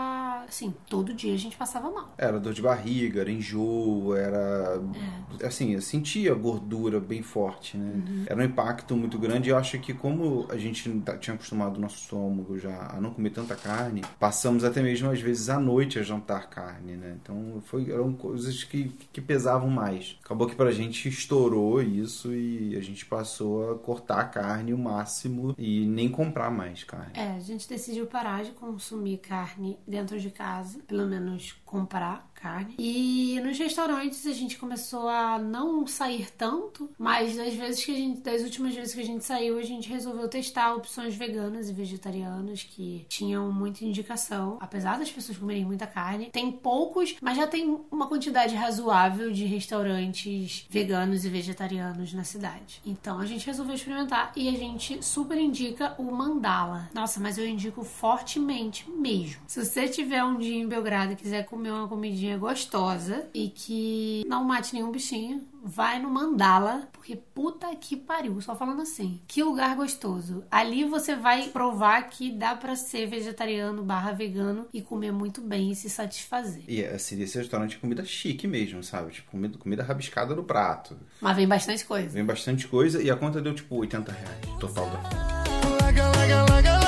Assim, todo dia a gente passava mal. Era dor de barriga, era enjoo, era. Assim, eu sentia gordura bem forte, né? Era um impacto muito grande. Eu acho que, como a gente tá- tinha acostumado o nosso estômago já a não comer tanta carne, passamos até mesmo às vezes à noite a jantar carne, né? Então foi, eram coisas que, que pesavam mais. Acabou que pra gente estourou isso e a gente passou a cortar a carne o máximo e nem comprar mais carne. É, a gente decidiu parar de consumir carne dentro de casa, pelo menos comprar carne. E nos restaurantes a gente começou a não sair tanto, mas das vezes que a gente, das últimas vezes que a gente saiu, a gente resolveu testar opções veganas e vegetarianas que tinham muita indicação, apesar das pessoas comerem muita carne. Tem poucos, mas já tem uma quantidade razoável de restaurantes veganos e vegetarianos na cidade. Então a gente resolveu experimentar e a gente super indica o Mandala. Nossa, mas eu indico fortemente mesmo. Se você tiver um dia em Belgrado e quiser comer uma comidinha gostosa e que não mate nenhum bichinho, vai no Mandala, porque puta que pariu, só falando assim. Que lugar gostoso. Ali você vai provar que dá pra ser vegetariano barra vegano e comer muito bem e se satisfazer. E assim, esse restaurante é comida chique mesmo, sabe? Tipo, comida, comida rabiscada no prato. Mas vem bastante coisa. Vem bastante coisa e a conta deu tipo 80 reais total da Laga, laga, laga,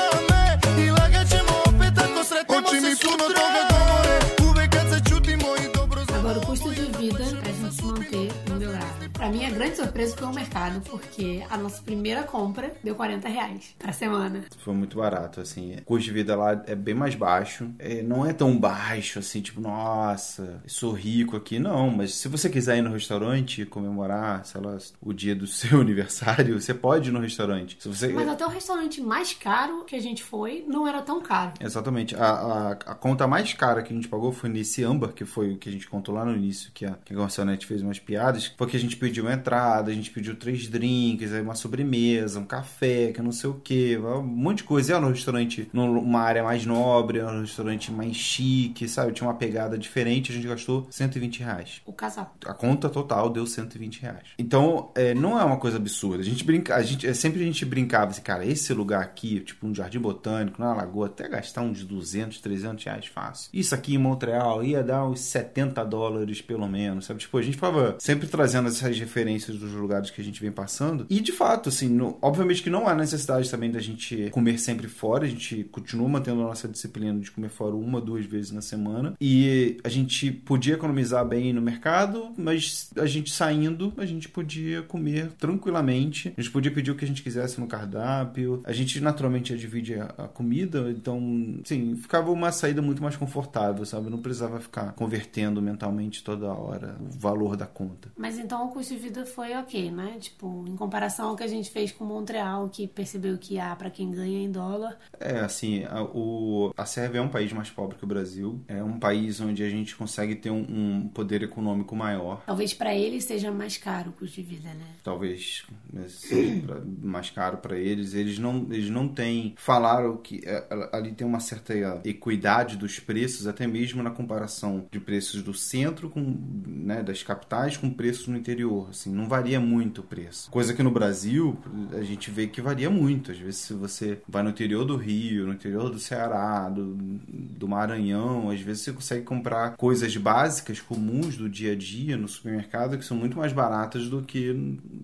grande surpresa foi o mercado, porque a nossa primeira compra deu 40 reais pra semana. Foi muito barato, assim. O custo de vida lá é bem mais baixo. É, não é tão baixo, assim, tipo, nossa, sou rico aqui. Não, mas se você quiser ir no restaurante e comemorar, sei lá, o dia do seu aniversário, você pode ir no restaurante. Se você... Mas até o restaurante mais caro que a gente foi não era tão caro. Exatamente. A, a, a conta mais cara que a gente pagou foi nesse âmbar, que foi o que a gente contou lá no início, que a, que a garçonete fez umas piadas, porque a gente pediu entrada entrada, a gente pediu três drinks, aí uma sobremesa, um café, que não sei o que, um monte de coisa. Era um restaurante numa área mais nobre, era um restaurante mais chique, sabe? Tinha uma pegada diferente, a gente gastou 120 reais. O casal. A conta total deu 120 reais. Então, é, não é uma coisa absurda. A gente brinca, a gente, é, sempre a gente brincava assim, cara, esse lugar aqui, tipo um jardim botânico, na lagoa, até gastar uns 200, 300 reais fácil. Isso aqui em Montreal ia dar uns 70 dólares pelo menos, sabe? Tipo, a gente falava sempre trazendo essas referências dos lugares que a gente vem passando. E de fato, assim, no- obviamente que não há necessidade também da gente comer sempre fora, a gente continua mantendo a nossa disciplina de comer fora uma, duas vezes na semana. E a gente podia economizar bem no mercado, mas a gente saindo, a gente podia comer tranquilamente. A gente podia pedir o que a gente quisesse no cardápio. A gente naturalmente já divide a, a comida, então, sim, ficava uma saída muito mais confortável, sabe? Não precisava ficar convertendo mentalmente toda hora o valor da conta. Mas então o custo de vida foi ok, né? Tipo, em comparação ao que a gente fez com Montreal, que percebeu que há pra quem ganha em dólar. É, assim, a, o, a Sérvia é um país mais pobre que o Brasil. É um país onde a gente consegue ter um, um poder econômico maior. Talvez pra eles seja mais caro o custo de vida, né? Talvez né, seja mais caro para eles. Eles não, eles não têm. Falaram que é, ali tem uma certa equidade dos preços, até mesmo na comparação de preços do centro com né, das capitais com preços no interior. Assim, não varia muito o preço. Coisa que no Brasil a gente vê que varia muito. Às vezes, se você vai no interior do Rio, no interior do Ceará, do, do Maranhão, às vezes você consegue comprar coisas básicas, comuns do dia a dia no supermercado que são muito mais baratas do que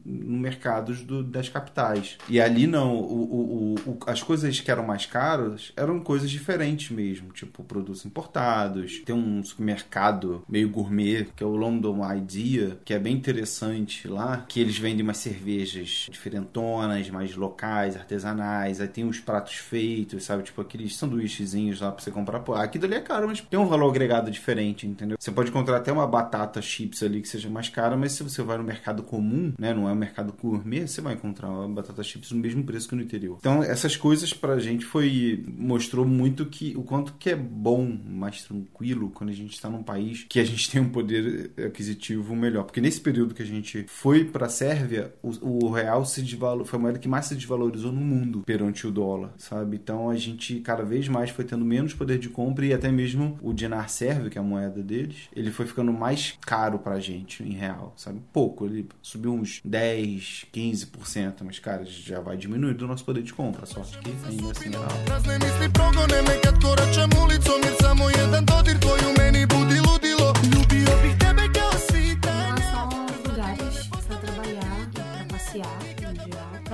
no mercados do- das capitais. E ali não, o- o- o- as coisas que eram mais caras eram coisas diferentes mesmo, tipo produtos importados. Tem um supermercado meio gourmet que é o London Idea, que é bem interessante lá, que eles vendem umas cervejas diferentonas, mais locais, artesanais. Aí tem os pratos feitos, sabe? Tipo aqueles sanduíchezinhos lá pra você comprar. Pô, aquilo ali é caro, mas tem um valor agregado diferente, entendeu? Você pode encontrar até uma batata chips ali que seja mais cara, mas se você vai no mercado comum, né? Não é um mercado gourmet, você vai encontrar uma batata chips no mesmo preço que no interior. Então, essas coisas pra gente foi. mostrou muito que o quanto que é bom, mais tranquilo, quando a gente tá num país que a gente tem um poder aquisitivo melhor. Porque nesse período que a gente foi pra Sérvia, o, o real se desvalorizou, foi a moeda que mais se desvalorizou no mundo perante o dólar, sabe? Então a gente cada vez mais foi tendo menos poder de compra e até mesmo o dinar sérvio, que é a moeda deles, ele foi ficando mais caro pra gente em real, sabe? Pouco, ele subiu uns 10, 15%, mas cara, já vai diminuindo o nosso poder de compra, só que ainda assim é alto.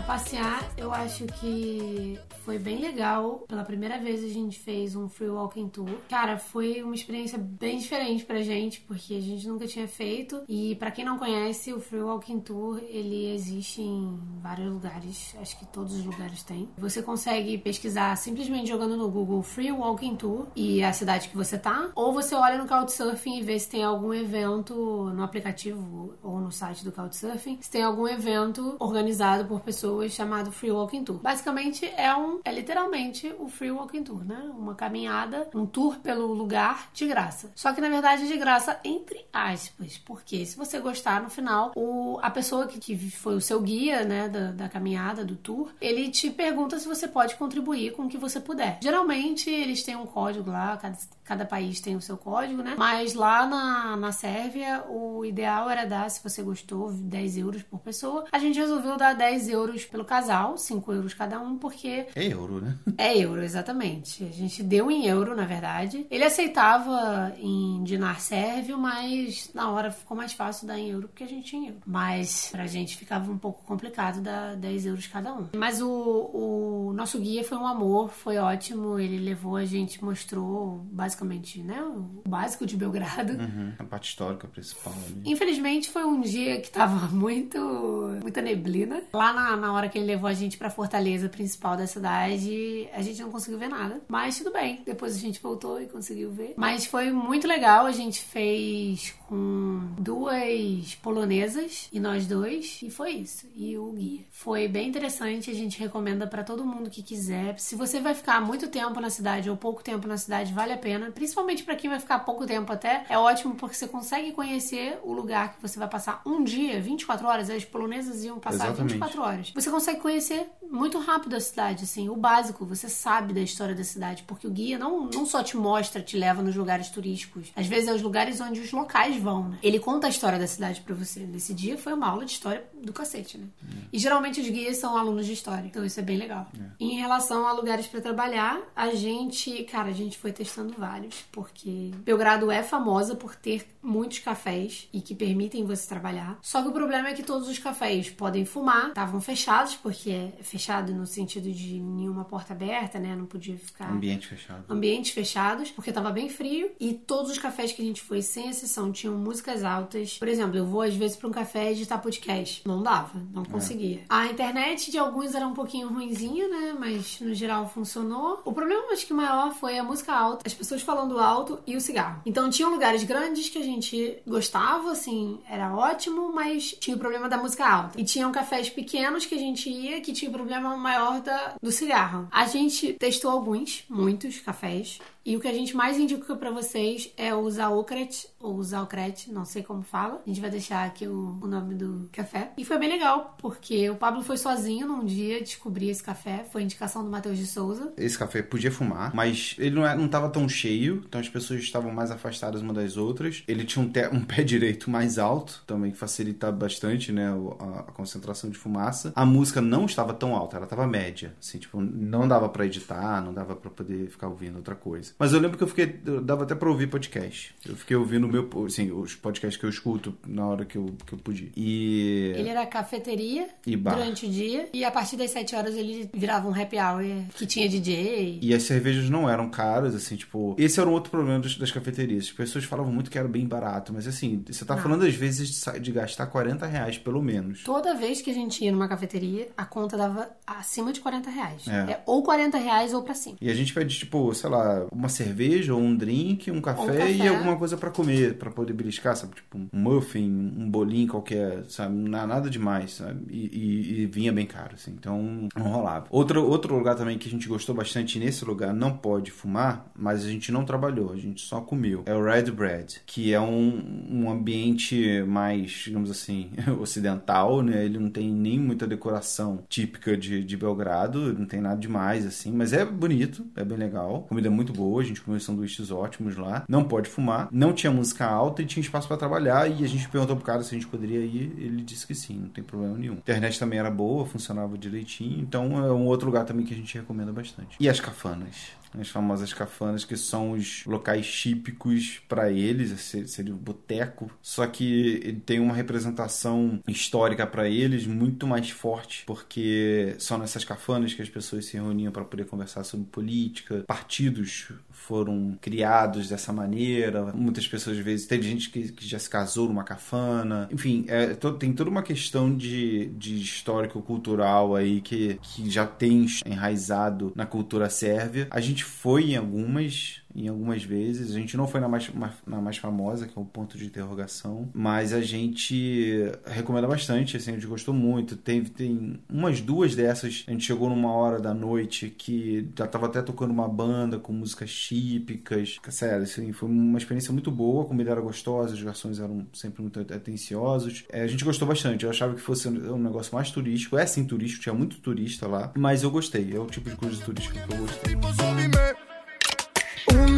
Passear, eu acho que foi bem legal. Pela primeira vez a gente fez um free walking tour. Cara, foi uma experiência bem diferente pra gente, porque a gente nunca tinha feito. E pra quem não conhece, o free walking tour, ele existe em vários lugares. Acho que todos os lugares têm. Você consegue pesquisar simplesmente jogando no Google Free Walking Tour e a cidade que você tá, ou você olha no Couchsurfing e vê se tem algum evento no aplicativo ou no site do Couchsurfing, se tem algum evento organizado por pessoas chamado Free Walking Tour. Basicamente é um é literalmente o Free Walking Tour, né? Uma caminhada, um tour pelo lugar de graça. Só que na verdade é de graça entre aspas, porque se você gostar no final, o, a pessoa que, que foi o seu guia, né, da, da caminhada, do tour, ele te pergunta se você pode contribuir com o que você puder. Geralmente eles têm um código lá, cada, cada país tem o seu código, né? Mas lá na, na Sérvia, o ideal era dar, se você gostou, 10 euros por pessoa. A gente resolveu dar 10 euros pelo casal, 5 euros cada um, porque É euro, né? é euro, exatamente. A gente deu em euro, na verdade. Ele aceitava em dinar sérvio, mas na hora ficou mais fácil dar em euro porque a gente tinha euro. Mas pra gente ficava um pouco complicado dar 10 euros cada um. Mas o, o nosso guia foi um amor, foi ótimo. Ele levou a gente, mostrou basicamente, né, o básico de Belgrado. Uhum. A parte histórica principal ali. Infelizmente foi um dia que tava muito muita neblina. Lá na, na hora que ele levou a gente pra fortaleza principal da cidade, a gente não conseguiu ver nada. Mas tudo bem, depois a gente voltou e conseguiu ver. Mas foi muito legal, a gente fez com duas polonesas e nós dois, e foi isso. E o guia. Foi bem interessante, a gente recomenda pra todo mundo que quiser. Se você vai ficar muito tempo na cidade ou pouco tempo na cidade, vale a pena. Principalmente pra quem vai ficar pouco tempo até, é ótimo porque você consegue conhecer o lugar que você vai passar passar um dia, 24 horas, as polonesas iam passar Exatamente. 24 horas. Você consegue conhecer muito rápido a cidade, assim, o básico, você sabe da história da cidade, porque o guia não, não só te mostra, te leva nos lugares turísticos, às vezes é os lugares onde os locais vão, né? Ele conta a história da cidade pra você. Nesse dia foi uma aula de história do cacete, né? E geralmente os guias são alunos de história, então isso é bem legal. Em relação a lugares pra trabalhar, a gente, cara, a gente foi testando vários, porque Belgrado é famosa por ter muitos cafés e que permitem você trabalhar. Só que o problema é que todos os cafés podem fumar, estavam fechados, porque é fechado no sentido de nenhuma porta aberta, né? Não podia ficar Ambiente fechado. ambientes fechados, porque tava bem frio, e todos os cafés que a gente foi, sem exceção, tinham músicas altas. Por exemplo, eu vou às vezes pra um café editar podcast. Não dava, não conseguia. A internet de alguns era um pouquinho ruinzinha, né? Mas no geral funcionou. O problema, acho que maior foi a música alta, as pessoas falando alto e o cigarro. Então tinham lugares grandes que a gente gostava, assim, era ótimo, mas tinha o problema da música alta. E tinham cafés pequenos que a gente ia que tinha problema maior da, do cigarro. A gente testou alguns, muitos cafés. E o que a gente mais indica pra vocês é o Zaukret, ou Zaukret, não sei como fala. A gente vai deixar aqui o, o nome do café. E foi bem legal, porque o Pablo foi sozinho num dia descobrir esse café. Foi indicação do Matheus de Souza. Esse café podia fumar, mas ele não, é, não tava tão cheio, então as pessoas estavam mais afastadas uma das outras. Ele tinha um, te- um pé direito mais alto, também que facilita bastante, né, a, a concentração de fumaça. A música não estava tão alta, ela estava média, assim, tipo, não dava pra editar, não dava pra poder ficar ouvindo outra coisa. Mas eu lembro que eu fiquei, eu dava até pra ouvir podcast. Eu fiquei ouvindo o meu, assim, os podcasts que eu escuto na hora que eu, que eu podia. E... Ele era cafeteria E bar. durante o dia. E a partir das 7 horas ele virava um happy hour que tinha DJ. E as cervejas não eram caras, assim, tipo. Esse era um outro problema das, das cafeterias. As pessoas falavam muito que era bem barato, mas assim, você tá Não. falando às vezes de, de gastar 40 reais pelo menos. Toda vez que a gente ia numa cafeteria, a conta dava acima de 40 reais. É. É ou 40 reais ou pra cima. E a gente pede, tipo, sei lá, uma cerveja ou um drink, um café, café. e alguma coisa pra comer, pra poder beliscar, sabe? Tipo, um muffin, um bolinho qualquer, sabe? Na- Nada demais, sabe? E, e- e vinha bem caro, assim. Então, não rolava. Outro, outro lugar também que a gente gostou bastante nesse lugar, não pode fumar, mas a gente não trabalhou, a gente só comeu. É o Red Bread, que é um, um ambiente mais, digamos assim, ocidental, né? Ele não tem nem muita decoração típica de, de Belgrado, não tem nada demais, assim, mas é bonito, é bem legal. Comida muito boa, a gente comeu sanduíches ótimos lá. Não pode fumar, não tinha música alta e tinha espaço pra trabalhar. E a gente perguntou pro cara se a gente poderia ir, ele disse que sim, não tem problema nenhum. A internet também era boa, funcionava direitinho, então é um outro lugar também que a gente recomenda bastante. E as cafanas? As famosas cafanas, que são os locais típicos pra eles, seria o boteco. Só que ele tem uma representação histórica pra eles muito mais forte, porque são nessas cafanas que as pessoas se reuniam para poder conversar sobre política. Partidos foram criados dessa maneira. Muitas pessoas, às vezes, teve gente que, que já se casou numa cafana. Enfim, é, to- tem toda uma questão de, de histórico-cultural aí que, que já tem enraizado na cultura sérvia. A gente foi em algumas, em algumas vezes. A gente não foi na mais, ma- na mais famosa, que é o ponto de interrogação, mas a gente recomenda bastante, assim, a gente gostou muito. Teve, tem umas duas dessas, a gente chegou numa hora da noite que já tava até tocando uma banda com músicas típicas. Sério, assim, foi uma experiência muito boa, a comida era gostosa, os garçons eram sempre muito atenciosos. É, a gente gostou bastante, eu achava que fosse um negócio mais turístico, é sim turístico, tinha muito turista lá, mas eu gostei, é o tipo de coisa turística que eu gostei. Tipo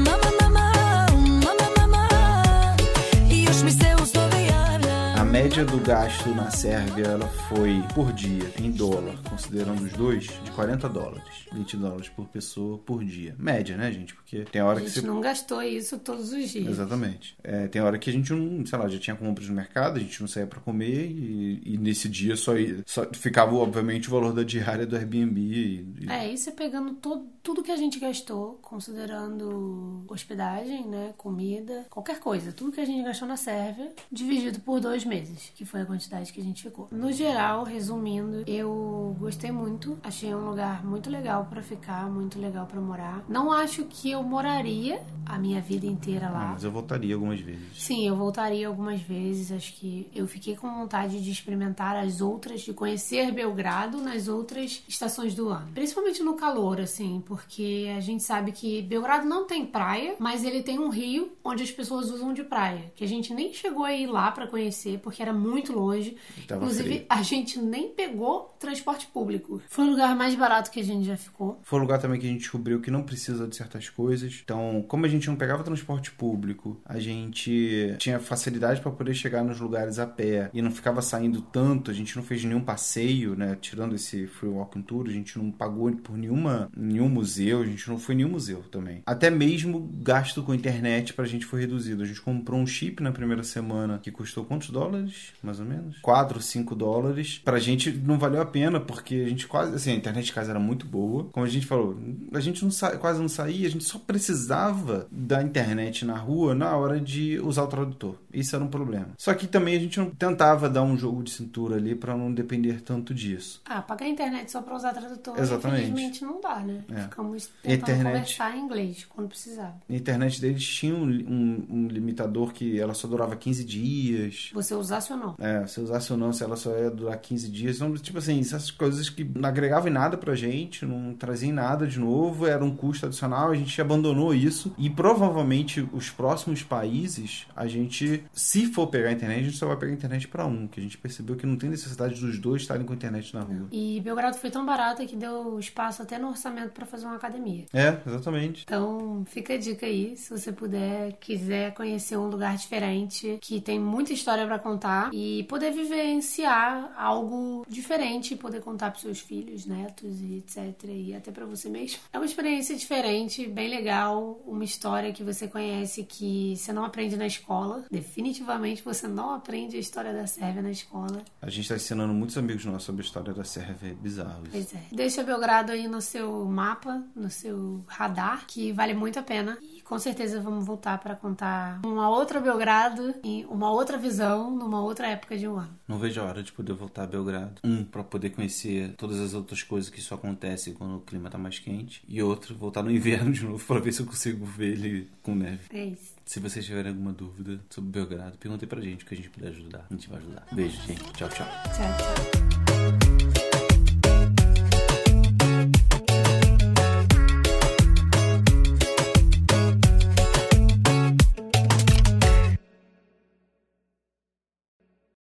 média do gasto na Sérvia ela foi por dia, em dólar, considerando os dois, de 40 dólares. 20 dólares por pessoa por dia. Média, né, gente? Porque tem hora A que gente você. não gastou isso todos os dias. Exatamente. É, tem hora que a gente não, sei lá, já tinha compras no mercado, a gente não saía pra comer e, e nesse dia só, ia- só ficava, obviamente, o valor da diária do Airbnb. E, e- É, isso é pegando todo, tudo que a gente gastou, considerando hospedagem, né, comida, qualquer coisa, tudo que a gente gastou na Sérvia, dividido por dois meses, que foi a quantidade que a gente ficou. No geral, resumindo, eu gostei muito, achei um lugar muito legal pra ficar, muito legal pra morar. Não acho que eu moraria a minha vida inteira Ah, lá. mas eu voltaria algumas vezes. Sim, eu voltaria algumas vezes. Acho que eu fiquei com vontade de experimentar as outras, de conhecer Belgrado nas outras estações do ano. Principalmente no calor, assim, porque a gente sabe que Belgrado não tem praia, mas ele tem um rio onde as pessoas usam de praia. Que a gente nem chegou a ir lá pra conhecer, porque porque era muito longe. Tava Inclusive, frio. a gente nem pegou transporte público. Foi o lugar mais barato que a gente já ficou. Foi um lugar também que a gente descobriu que não precisa de certas coisas. Então, como a gente não pegava transporte público, a gente tinha facilidade para poder chegar nos lugares a pé e não ficava saindo tanto. A gente não fez nenhum passeio, né? Tirando esse free walking tour, a gente não pagou por nenhuma, nenhum museu, a gente não foi em nenhum museu também. Até mesmo gasto com internet pra gente foi reduzido. A gente comprou um chip na primeira semana que custou quantos dólares, mais ou menos? 4, 5 dólares. Pra gente não valeu a pena, porque a gente quase, assim, a internet de casa era muito boa. Como a gente falou, a gente não sa- quase não saía, a gente só precisava da internet na rua na hora de usar o tradutor. Isso era um problema. Só que também a gente não tentava dar um jogo de cintura ali pra não depender tanto disso. Ah, pagar a internet só pra usar tradutor, Exatamente. infelizmente não dá, né? É. Ficamos tentando internet? conversar em inglês quando precisava. A internet deles tinha um, um- um limitador que ela só durava 15 dias. Você usasse ou não. É, se usasse ou não, se ela só ia durar 15 dias. Então, tipo assim, essas coisas que não agregavam em nada pra gente, não traziam nada de novo, era um custo adicional, a gente abandonou isso. E provavelmente os próximos países, a gente, se for pegar a internet, a gente só vai pegar a internet pra um, que a gente percebeu que não tem necessidade dos dois estarem com a internet na rua. E Belgrado foi tão barata que deu espaço até no orçamento pra fazer uma academia. É, exatamente. Então, fica a dica aí, se você puder, quiser conhecer um lugar diferente, que tem muita história pra contar e poder vivenciar algo diferente, poder contar pros seus filhos, netos e etc. E até pra você mesmo. É uma experiência diferente, bem legal, uma história que você conhece que você não aprende na escola. Definitivamente você não aprende a história da Sérvia na escola. A gente tá ensinando muitos amigos nossos sobre a história da Sérvia, é bizarro isso. Pois é. Deixa Belgrado aí no seu mapa, no seu radar, que vale muito a pena. E com certeza vamos voltar para contar uma outra Belgrado em uma outra visão, numa outra época de um ano. Não vejo a hora de poder voltar a Belgrado. Um, pra poder conhecer todas as outras coisas que isso acontece quando o clima tá mais quente. E outro, voltar no inverno de novo pra ver se eu consigo ver ele com neve. É isso. Se vocês tiverem alguma dúvida sobre Belgrado, perguntem pra gente que a gente puder ajudar. A gente vai ajudar. Beijo, gente. Tchau, tchau. Tchau, tchau.